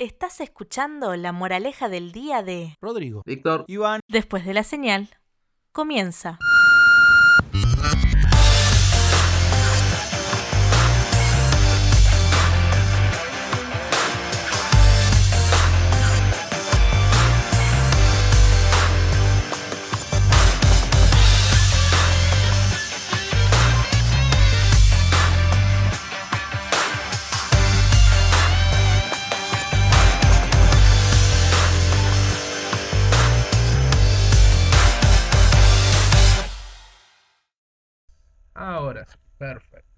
Estás escuchando la moraleja del día de Rodrigo. Víctor. Iván. Después de la señal, comienza. Ahora sí, perfecto.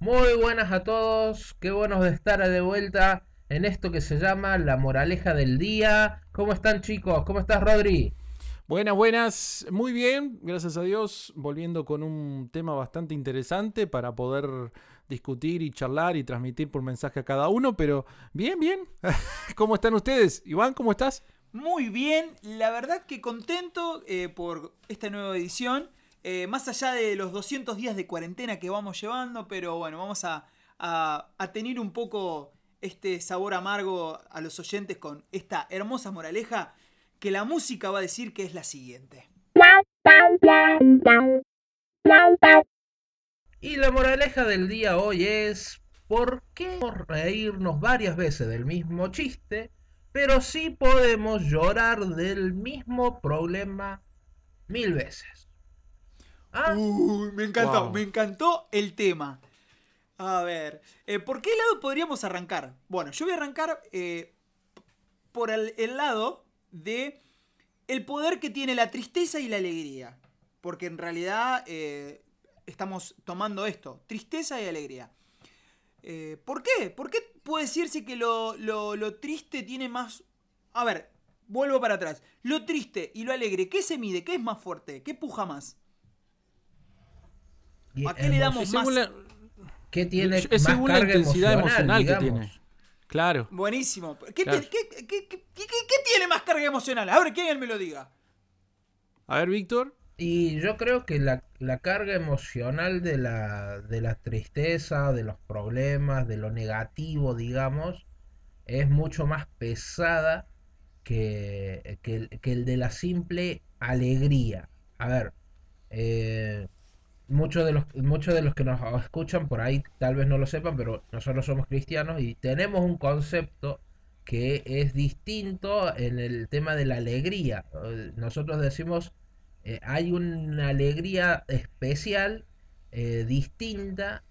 Muy buenas a todos, qué buenos de estar de vuelta en esto que se llama la moraleja del día. ¿Cómo están chicos? ¿Cómo estás Rodri? Buenas, buenas. Muy bien, gracias a Dios. Volviendo con un tema bastante interesante para poder discutir y charlar y transmitir por mensaje a cada uno. Pero bien, bien. ¿Cómo están ustedes? Iván, ¿cómo estás? Muy bien, la verdad que contento eh, por esta nueva edición. Eh, más allá de los 200 días de cuarentena que vamos llevando, pero bueno, vamos a, a, a tener un poco este sabor amargo a los oyentes con esta hermosa moraleja que la música va a decir que es la siguiente. Y la moraleja del día hoy es ¿por qué reírnos varias veces del mismo chiste, pero sí podemos llorar del mismo problema mil veces? ¿Ah? Uy, me encantó, Wow. me encantó el tema. A ver, eh, ¿por qué lado podríamos arrancar? Bueno, yo voy a arrancar eh, por el, el lado de el poder que tiene la tristeza y la alegría. Porque en realidad eh, estamos tomando esto, tristeza y alegría. Eh, ¿Por qué? ¿Por qué puede decirse que lo, lo- lo triste tiene más... A ver, vuelvo para atrás. Lo triste y lo alegre, ¿qué se mide? ¿Qué es más fuerte? ¿Qué puja más? ¿A qué le damos más? la, ¿Qué tiene es más según la carga intensidad emocional, que tiene. Claro. Buenísimo. ¿Qué, Claro. qué- qué- qué- qué- qué- qué- qué tiene más carga emocional? A ver, que alguien me lo diga. A ver, Víctor. Y yo creo que la, la carga emocional de la, de la tristeza, de los problemas, de lo negativo, digamos, es mucho más pesada que, que el, que el de la simple alegría. A ver, eh, muchos de los, muchos de los que nos escuchan por ahí tal vez no lo sepan, pero nosotros somos cristianos y tenemos un concepto que es distinto en el tema de la alegría. Nosotros decimos eh, hay una alegría especial, eh, distinta,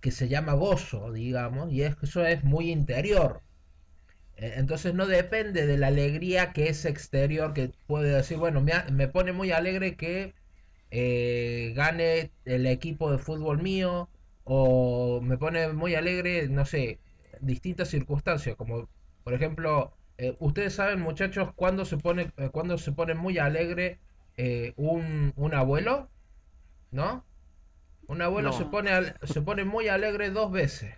que se llama gozo, digamos, y es- eso es muy interior. Eh, Entonces no depende de la alegría que es exterior, que puede decir, bueno, me, me pone muy alegre que eh, gane el equipo de fútbol mío, o me pone muy alegre, no sé, distintas circunstancias, como por ejemplo, eh, ustedes saben, muchachos, cuándo se pone, eh, cuándo se pone muy alegre eh, un, un abuelo, ¿no? Un abuelo No. se pone, al- se pone muy alegre dos veces,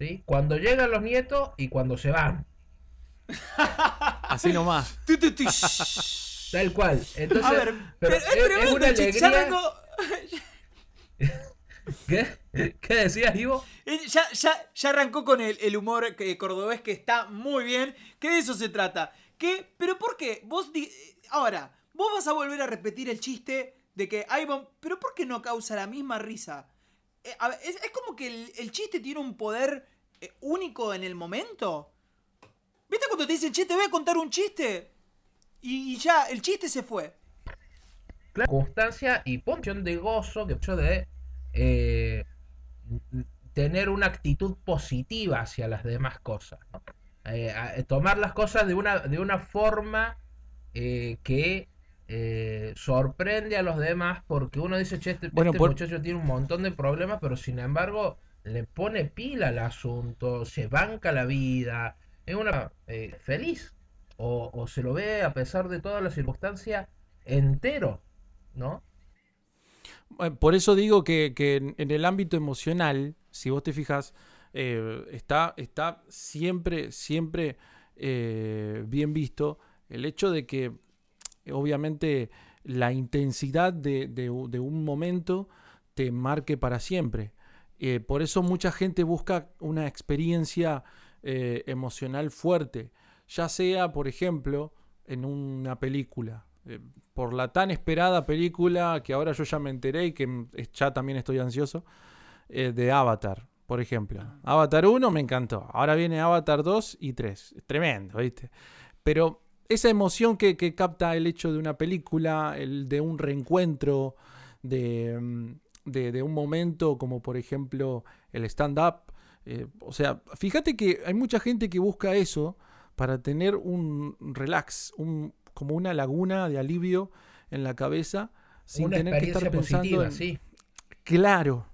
¿sí? Cuando llegan los nietos y cuando se van, Así nomás. Tal cual. Entonces, A ver, pero es, una alegría. ¿Qué? ¿Qué decías, Ivo? ya, ya- ya arrancó con el, el humor cordobés que está muy bien. Que de eso se trata. ¿Qué? ¿Pero por qué? Vos di- Ahora, vos vas a volver a repetir el chiste de que bom- ¿Pero por qué no causa la misma risa? Eh, a ver, es, es como que el, el chiste tiene un poder eh, único en el momento. ¿Viste cuando te dicen, che, te voy a contar un chiste? Y, y ya, el chiste se fue. circunstancia y punción de gozo, que hecho de eh, tener una actitud positiva hacia las demás cosas. ¿no? Eh, a- tomar las cosas de una, de una forma eh, que eh, sorprende a los demás porque uno dice, che, este, Bueno, este por- muchacho tiene un montón de problemas, pero sin embargo le pone pila al asunto, se banca la vida, es una eh, feliz. O, se lo ve a pesar de todas las circunstancias entero, ¿no? Eh, Por eso digo que, en, el ámbito emocional, si vos te fijas, eh, está, está siempre, siempre eh, bien visto el hecho de que obviamente la intensidad de, un momento te marque para siempre. Por eso mucha gente busca una experiencia emocional fuerte, ya sea, por ejemplo, en una película. eh, por la tan esperada película que ahora yo ya me enteré y que ya también estoy ansioso, eh, de Avatar, por ejemplo. Avatar 1 me encantó. Ahora viene Avatar 2 y 3. Es tremendo, ¿viste? Pero esa emoción que, capta el hecho de una película, el de un reencuentro, de, mm, de un momento como por ejemplo el stand-up. eh, o sea, fíjate que hay mucha gente que busca eso para tener un relax, un, como una laguna de alivio en la cabeza sin Una tener que estar experiencia pensando positiva, en... sí. Claro.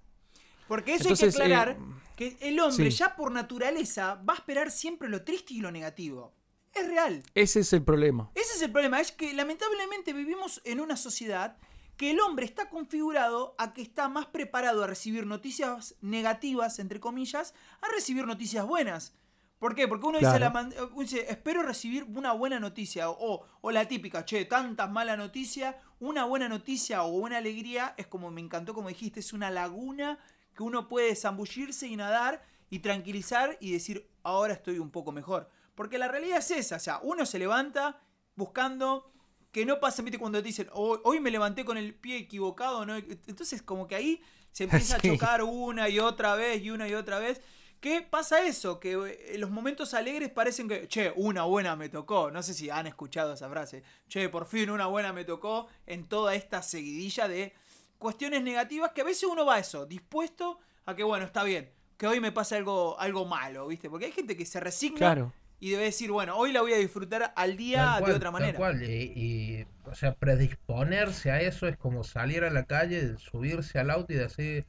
Porque eso Entonces, hay que aclarar eh, que el hombre sí. ya por naturaleza va a esperar siempre lo triste y lo negativo. Es real. Ese es el problema. Ese es el problema, es que lamentablemente vivimos en una sociedad que el hombre está configurado a que está más preparado a recibir noticias negativas, entre comillas, a recibir noticias buenas. ¿Por qué? Porque uno, dice, la man- uno dice, espero recibir una buena noticia, o, o la típica, che, tantas malas noticias, una buena noticia o una alegría es como, me encantó como dijiste, es una laguna que uno puede zambullirse y nadar y tranquilizar y decir, ahora estoy un poco mejor. Porque la realidad es esa, o sea, uno se levanta buscando que no pase, ¿viste? Cuando te dicen, "Hoy- hoy me levanté con el pie equivocado, ¿no? Entonces como que ahí se empieza Sí. a chocar una y otra vez y una y otra vez. ¿Qué pasa eso? Que eh, los momentos alegres parecen que, che, una buena me tocó. No sé si han escuchado esa frase. Che, por fin una buena me tocó en toda esta seguidilla de cuestiones negativas que a veces uno va a eso, dispuesto a que, bueno, está bien, que hoy me pasa algo, algo malo, ¿viste? Porque hay gente que se resigna Claro. y debe decir, bueno, hoy la voy a disfrutar al día Tal cual, de otra tal manera. cual, Y, y, o sea, predisponerse a eso es como salir a la calle, subirse al auto y decir,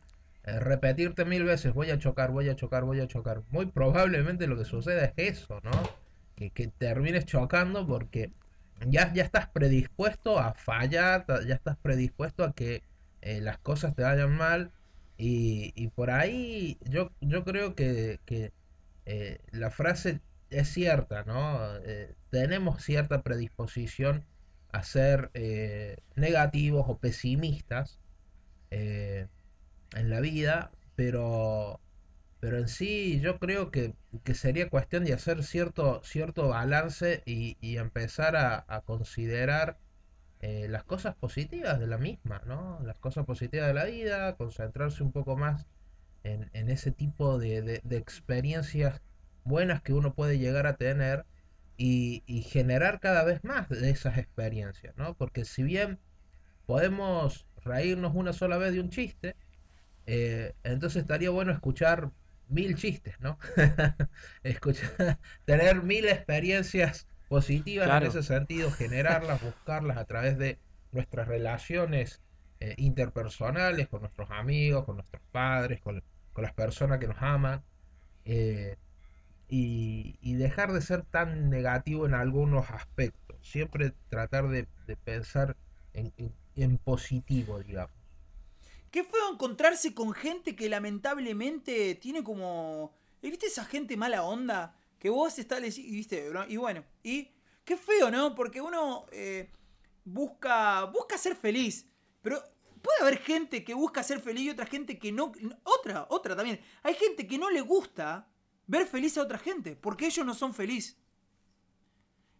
repetirte mil veces, voy a chocar, voy a chocar, voy a chocar. Muy probablemente lo que suceda es eso, ¿no? Que, que termines chocando porque ya, ya estás predispuesto a fallar, ya estás predispuesto a que eh, las cosas te vayan mal. Y, y por ahí yo, yo creo que, que eh, la frase es cierta, ¿no? Eh, tenemos cierta predisposición a ser eh, negativos o pesimistas eh, en la vida, pero, pero en sí yo creo que, que sería cuestión de hacer cierto, cierto balance y, y empezar a, a considerar eh, las cosas positivas de la misma, ¿no? Las cosas positivas de la vida, concentrarse un poco más en, en ese tipo de, de- experiencias buenas que uno puede llegar a tener y, y generar cada vez más de esas experiencias, ¿no? Porque si bien podemos reírnos una sola vez de un chiste, eh, entonces estaría bueno escuchar mil chistes, ¿no? Escuchar, tener mil experiencias positivas Claro. en ese sentido, generarlas, buscarlas a través de nuestras relaciones eh, interpersonales, con nuestros amigos, con nuestros padres, con, con las personas que nos aman, eh, y, y dejar de ser tan negativo en algunos aspectos, siempre tratar de, de pensar en, en- en positivo, digamos. Qué feo encontrarse con gente que lamentablemente tiene como. ¿Viste esa gente mala onda? Que vos estás y viste, ¿no? y bueno, y qué feo, ¿no? Porque uno eh, busca. busca ser feliz. Pero puede haber gente que busca ser feliz y otra gente que no. Otra, otra también. Hay gente que no le gusta ver feliz a otra gente. Porque ellos no son felices.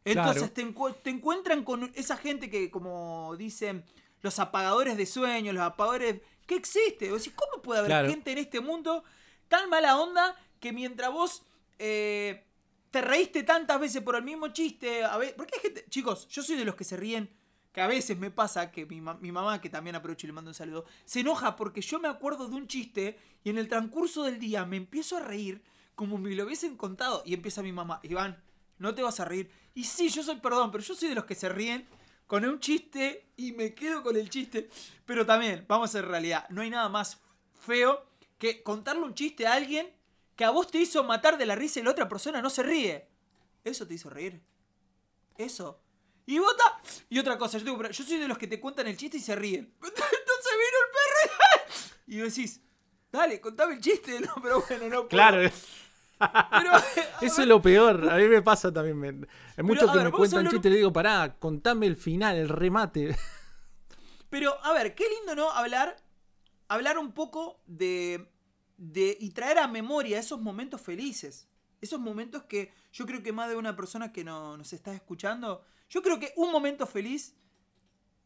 Entonces Claro. te, encu- te encuentran con esa gente que, como dicen, los apagadores de sueños, los apagadores... ¿Qué existe? O sea, ¿Cómo puede haber Claro. gente en este mundo tan mala onda que mientras vos eh, te reíste tantas veces por el mismo chiste... A ver, porque hay gente... Chicos, yo soy de los que se ríen, que a veces me pasa que mi, ma- mi mamá, que también aprovecho y le mando un saludo, se enoja porque yo me acuerdo de un chiste y en el transcurso del día me empiezo a reír como me lo hubiesen contado. Y empieza mi mamá, Iván, no te vas a reír. Y sí, yo soy, perdón, pero yo soy de los que se ríen con un chiste y me quedo con el chiste. Pero también, vamos a ser realidad, no hay nada más feo que contarle un chiste a alguien que a vos te hizo matar de la risa y la otra persona no se ríe. Eso te hizo reír. Eso. Y vos ta- Y otra cosa, yo, tengo- yo soy de los que te cuentan el chiste y se ríen. Entonces vino el perro y, y decís, dale, contame el chiste. No, pero bueno, no puedo. Claro. Pero, Eso es lo peor. A mí me pasa también. me- Hay muchos que ver, me cuentan chistes y le digo, pará, contame el final, el remate. Pero, a ver, qué lindo, ¿no? Hablar, hablar un poco de, de. y traer a memoria esos momentos felices. Esos momentos que yo creo que más de una persona que no, nos está escuchando, yo creo que un momento feliz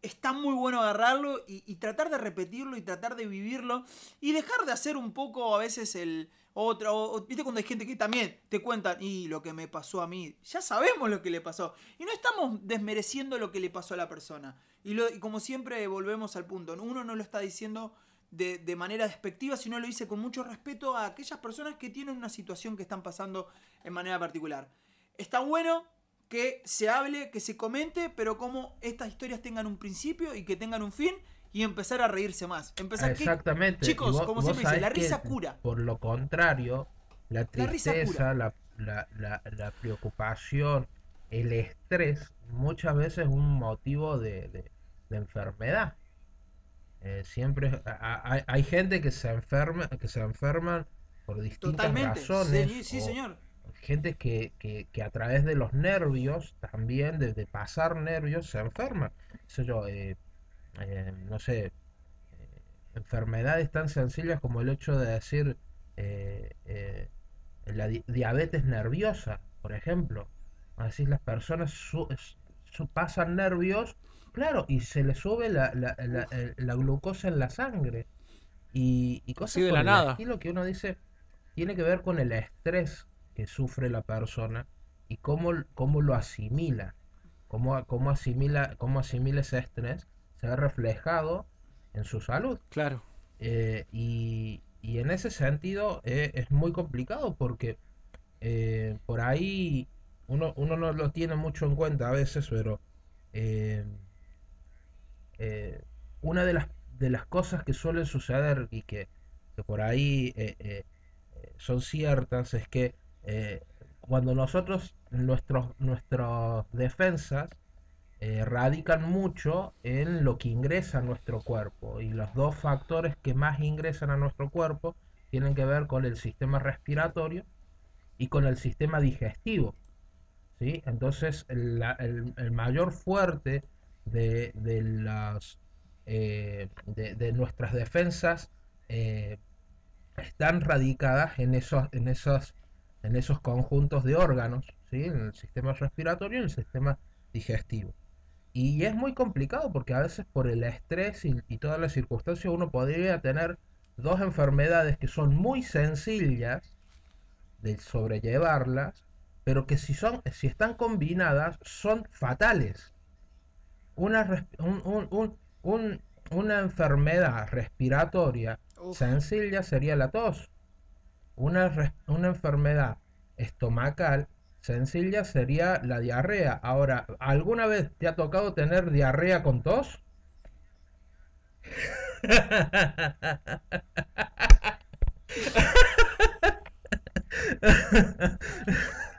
está muy bueno agarrarlo y, y tratar de repetirlo y tratar de vivirlo y dejar de hacer un poco a veces el otro, o- viste cuando hay gente que también te cuentan y lo que me pasó a mí, ya sabemos lo que le pasó y no estamos desmereciendo lo que le pasó a la persona y, lo- como siempre volvemos al punto, uno no lo está diciendo de, de manera despectiva, sino lo dice con mucho respeto a aquellas personas que tienen una situación que están pasando en manera particular. Está bueno que se hable, que se comente, pero como estas historias tengan un principio y que tengan un fin y empezar a reírse más. Empezar que- Exactamente. Chicos, vos- como siempre dice, la risa que, cura. Por lo contrario, la tristeza, la, la- la- la preocupación, el estrés, muchas veces es un motivo de, de- de enfermedad. Eh, siempre hay, hay gente que se enferma, que se enferman por distintas Totalmente. razones. Sí, sí, o señor. Gente que, que- que a través de los nervios, también de, de pasar nervios, se enferma. Sé yo, eh, eh, no sé, eh, enfermedades tan sencillas como el hecho de decir la di- diabetes nerviosa, por ejemplo. Así las personas su- su- pasan nervios, claro, y se les sube la, la- la- glucosa en la sangre. Y, y cosas Así de la nada. que uno dice tiene que ver con el estrés que sufre la persona y cómo, cómo lo asimila, cómo, cómo asimila, cómo asimila ese estrés, se ve reflejado en su salud. Claro. Eh, y, y en ese sentido eh, es muy complicado porque eh, por ahí uno, uno no lo tiene mucho en cuenta a veces, pero una de las, de las cosas que suelen suceder y que, que por ahí son ciertas es que eh, cuando nosotros, nuestros, nuestras defensas eh, radican mucho en lo que ingresa a nuestro cuerpo y los dos factores que más ingresan a nuestro cuerpo tienen que ver con el sistema respiratorio y con el sistema digestivo. ¿sí? Entonces, la- el, el mayor fuerte de, de las, eh, de, nuestras defensas están radicadas en esos, en esos, en esos conjuntos de órganos, ¿sí? en el sistema respiratorio y en el sistema digestivo. Y es muy complicado porque a veces por el estrés y, y todas las circunstancias uno podría tener dos enfermedades que son muy sencillas de sobrellevarlas, pero que si, son, si están combinadas son fatales. Una, res- un- un- un- un- una enfermedad respiratoria Uf. sencilla sería la tos. Una, una enfermedad estomacal sencilla sería la diarrea. Ahora, ¿alguna vez te ha tocado tener diarrea con tos?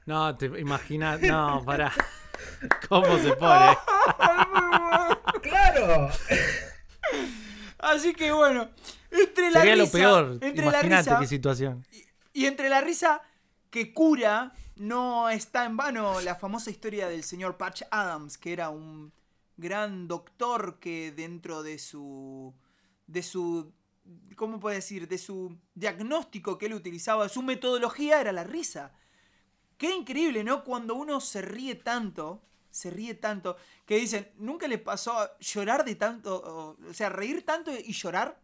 No, te imaginas. No, pará. ¿Cómo se pone? ¡Claro! Así que bueno, entre la Sería lo risa, peor. entre la Imagínate risa qué situación. Y entre la risa que cura, no está en vano la famosa historia del señor Patch Adams, que era un gran doctor que dentro de su de su ¿cómo puedo decir? de su diagnóstico que él utilizaba, su metodología era la risa. Qué increíble, ¿no? Cuando uno se ríe tanto, se ríe tanto, que dicen, ¿nunca le pasó a llorar de tanto, o, o sea, reír tanto y llorar?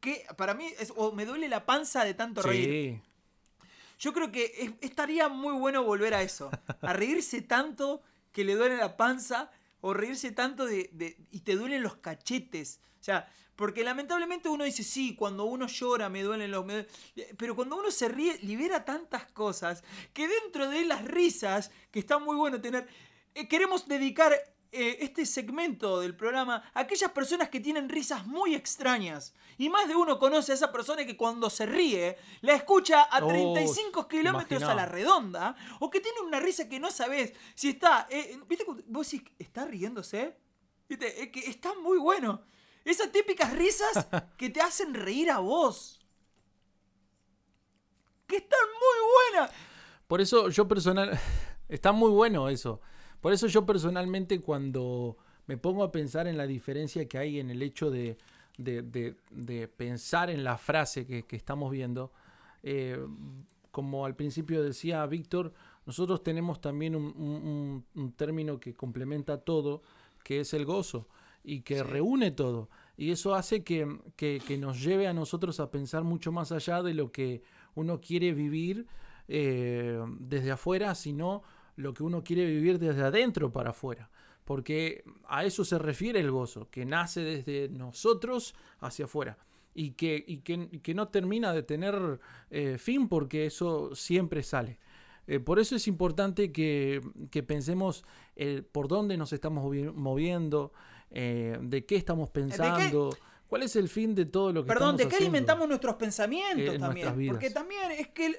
Que para mí, es, o me duele la panza de tanto reír. Yo creo que es- estaría muy bueno volver a eso. A reírse tanto que le duele la panza o reírse tanto de, y te duelen los cachetes. O sea, porque lamentablemente uno dice, sí, cuando uno llora me duelen los... me duele-". Pero cuando uno se ríe, libera tantas cosas que dentro de las risas, que está muy bueno tener, eh, queremos dedicar eh, este segmento del programa aquellas personas que tienen risas muy extrañas. Y más de uno conoce a esa persona que cuando se ríe, la escucha a Oh, 35 kilómetros a la redonda, o que tiene una risa que no sabes si está... eh, ¿Viste? Vos decís, ¿está riéndose? ¿Viste? Es que está muy bueno. Esas típicas risas que te hacen reír a vos. Que están muy buenas. Por eso yo personal. Está muy bueno eso. Por eso yo personalmente cuando me pongo a pensar en la diferencia que hay en el hecho de, de- de- de pensar en la frase que, que estamos viendo, eh, como al principio decía Víctor, nosotros tenemos también un, un- un término que complementa todo, que es el gozo y que reúne todo. Y eso hace que, que- que nos lleve a nosotros a pensar mucho más allá de lo que uno quiere vivir eh, desde afuera, sino lo que uno quiere vivir desde adentro para afuera. Porque a eso se refiere el gozo, que nace desde nosotros hacia afuera. Y que, y que, que no termina de tener eh, fin porque eso siempre sale. Eh, por eso es importante que, que pensemos eh, por dónde nos estamos movi- moviendo, de qué estamos pensando, cuál es el fin de todo lo que Perdón, estamos ¿de qué haciendo. alimentamos nuestros pensamientos en también? Porque también es que el- ¿De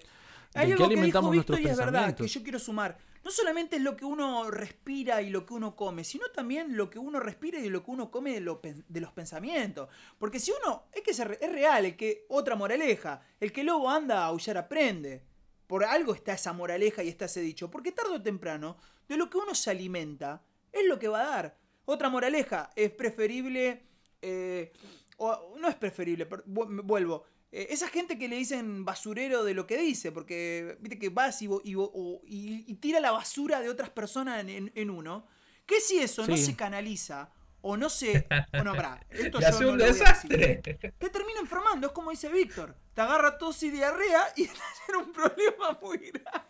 hay algo que dijo alimentamos Víctor nuestros y es verdad, que yo quiero sumar. No solamente es lo que uno respira y lo que uno come, sino también lo que uno respira y lo que uno come de, lo pen- de los pensamientos. Porque si uno, es que se es real, el que, otra moraleja, el que lobo anda a aullar aprende. Por algo está esa moraleja y está ese dicho. Porque tarde o temprano, de lo que uno se alimenta, es lo que va a dar. Otra moraleja, es preferible. eh, o, no es preferible, per- vu- me vuelvo. Eh, esa gente que le dicen basurero de lo que dice, porque viste que vas y, y, tira la basura de otras personas en, uno. ¿Qué si eso no se canaliza? O no se. Bueno, pará, esto yo no un lo voy a decir. desastre. Te termina enfermando, es como dice Víctor. Te agarra tos y diarrea y estás en un problema muy grande.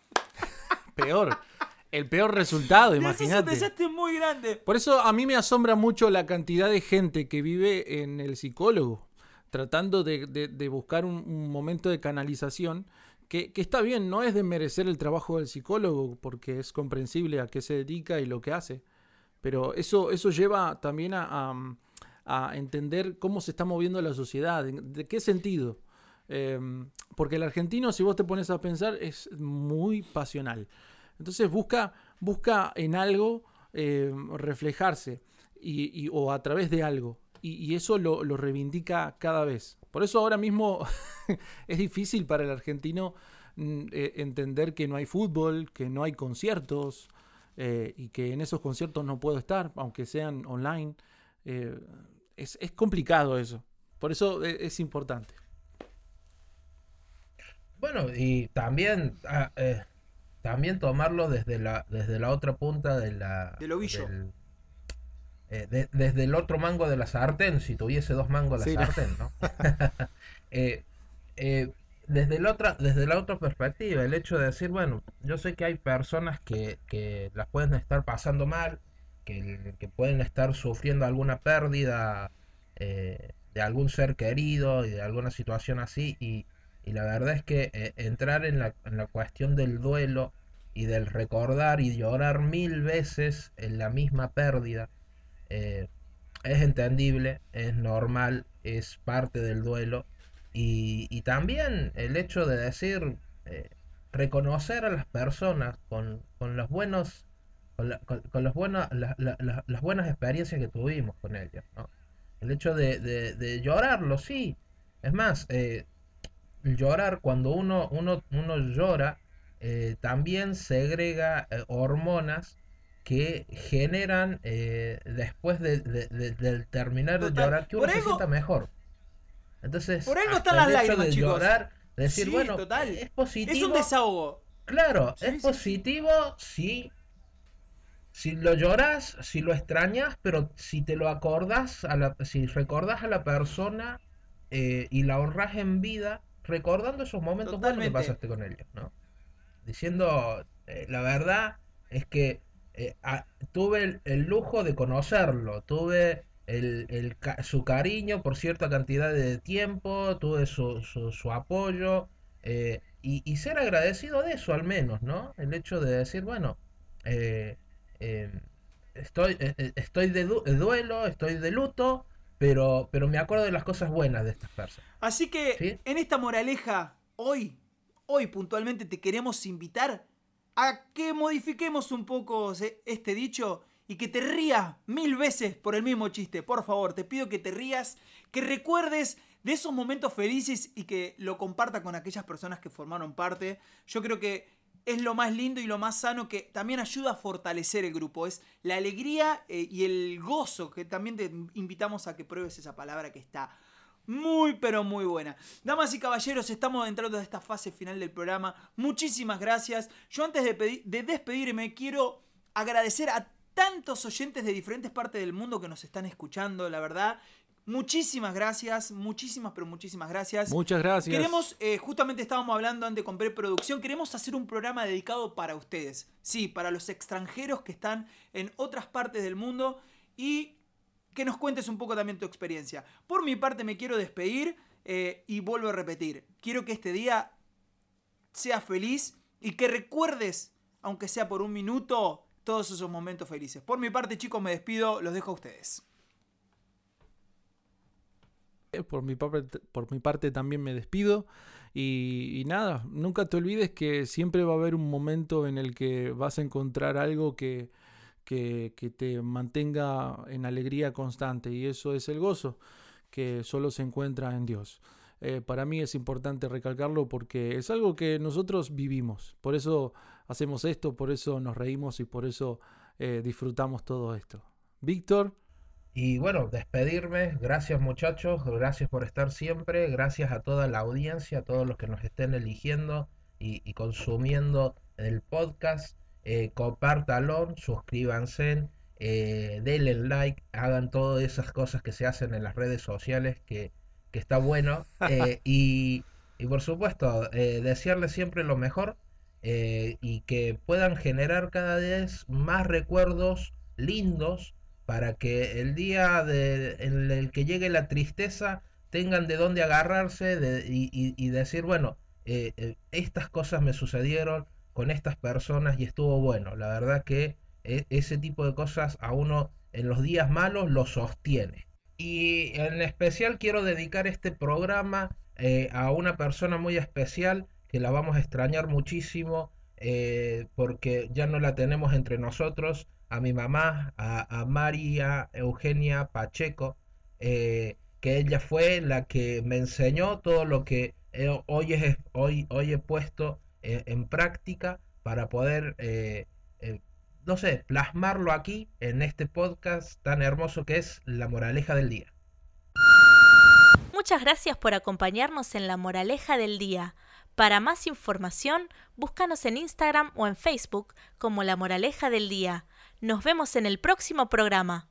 Peor. El peor resultado, Y haces un imagínate. desastre muy grande. Por eso a mí me asombra mucho la cantidad de gente que vive en el psicólogo, tratando de, de- buscar un, momento de canalización, que, que está bien, no es de merecer el trabajo del psicólogo, porque es comprensible a qué se dedica y lo que hace, pero eso, eso lleva también a, a- entender cómo se está moviendo la sociedad, de qué sentido. Em, porque el argentino, si vos te pones a pensar, es muy pasional. Entonces busca, busca en algo eh, reflejarse y- o a través de algo. Y, y eso lo, lo reivindica cada vez. Por eso ahora mismo es difícil para el argentino mm, eh, entender que no hay fútbol, que no hay conciertos eh, y que en esos conciertos no puedo estar, aunque sean online. Eh, es, es complicado eso. Por eso es importante. Bueno, y también, ah, eh, también tomarlo desde la, desde la otra punta de la, Del ovillo. del- eh, de- desde el otro mango de la sartén, si tuviese dos mangos la Sí, no. sartén, ¿no? Eh, eh, desde, la otra, desde la otra perspectiva, el hecho de decir, bueno, yo sé que hay personas que, que las pueden estar pasando mal, que, que pueden estar sufriendo alguna pérdida eh, de algún ser querido y de alguna situación así, y, y la verdad es que entrar en la, en la cuestión del duelo y del recordar y llorar mil veces en la misma pérdida, eh, es entendible, es normal, es parte del duelo. Y, y también el hecho de decir, eh, reconocer a las personas con, con los buenos, con, la- con- con las buenas experiencias que tuvimos con ellos, ¿no? El hecho de, de- llorarlo, sí. Es más, eh, llorar cuando uno, uno, uno llora, también segrega hormonas que generan eh, después de, de- de- del terminar de llorar que uno se sienta mejor. Entonces, Por algo están el las hecho lágrimas, de chicos. llorar, decir, Sí, bueno, total. es positivo. Es un desahogo. Claro, Sí, es sí, positivo si, si lo lloras, si lo extrañas, pero si te lo acordás, a la, si recordás a la persona eh, y la honras en vida, recordando esos momentos buenos que pasaste con ellos, ¿no? Diciendo, eh, la verdad es que eh, a- tuve el, el lujo de conocerlo, tuve el, el ca- su cariño por cierta cantidad de tiempo, tuve su, su, su apoyo, eh, y, y ser agradecido de eso al menos, ¿no? El hecho de decir, bueno, eh, estoy, estoy de du- de duelo, estoy de luto, pero, pero me acuerdo de las cosas buenas de estas personas. Así que ¿Sí? en esta moraleja, hoy, hoy puntualmente te queremos invitar a que modifiquemos un poco se- este dicho y que te rías mil veces por el mismo chiste. Por favor, te pido que te rías, que recuerdes de esos momentos felices y que lo comparta con aquellas personas que formaron parte. Yo creo que es lo más lindo y lo más sano que también ayuda a fortalecer el grupo. Es la alegría eh, y el gozo que también te invitamos a que pruebes esa palabra que está muy pero muy buena. Damas y caballeros, estamos entrando a esta fase final del programa. Muchísimas gracias. Yo antes de, de despedirme quiero agradecer a tantos oyentes de diferentes partes del mundo que nos están escuchando, la verdad. Muchísimas gracias, muchísimas, pero muchísimas gracias. Muchas gracias. Queremos, eh, justamente estábamos hablando antes con preproducción, queremos hacer un programa dedicado para ustedes. Sí, para los extranjeros que están en otras partes del mundo y que nos cuentes un poco también tu experiencia. Por mi parte me quiero despedir eh, y vuelvo a repetir. Quiero que este día sea feliz y que recuerdes, aunque sea por un minuto, todos esos momentos felices. Por mi parte, chicos, me despido, los dejo a ustedes. Por mi, parte, por mi parte también me despido. Y, nada, nunca te olvides que siempre va a haber un momento en el que vas a encontrar algo que, que, te mantenga en alegría constante. Y eso es el gozo, que solo se encuentra en Dios. Eh, para mí es importante recalcarlo porque es algo que nosotros vivimos. Por eso hacemos esto, por eso nos reímos y por eso eh, disfrutamos todo esto. Víctor. Y bueno, despedirme. Gracias muchachos, gracias por estar siempre, gracias a toda la audiencia, a todos los que nos estén eligiendo y, consumiendo el podcast. Eh, compártalo, suscríbanse, eh, denle like, hagan todas esas cosas que se hacen en las redes sociales, que, está bueno. Eh, y, y, por supuesto, eh, desearles siempre lo mejor y que puedan generar cada vez más recuerdos lindos para que el día en el que llegue la tristeza tengan de dónde agarrarse y, decir, bueno, estas cosas me sucedieron con estas personas y estuvo bueno. La verdad que e, ese tipo de cosas a uno en los días malos lo sostiene. Y en especial quiero dedicar este programa eh, a una persona muy especial que la vamos a extrañar muchísimo porque ya no la tenemos entre nosotros a mi mamá, a, María Eugenia Pacheco, eh, que ella fue la que me enseñó todo lo que hoy, hoy, hoy he puesto eh, en práctica para poder, eh, no sé, plasmarlo aquí en este podcast tan hermoso que es La Moraleja del Día. Muchas gracias por acompañarnos en La Moraleja del Día. Para más información, búscanos en Instagram o en Facebook como La Moraleja del Día. Nos vemos en el próximo programa.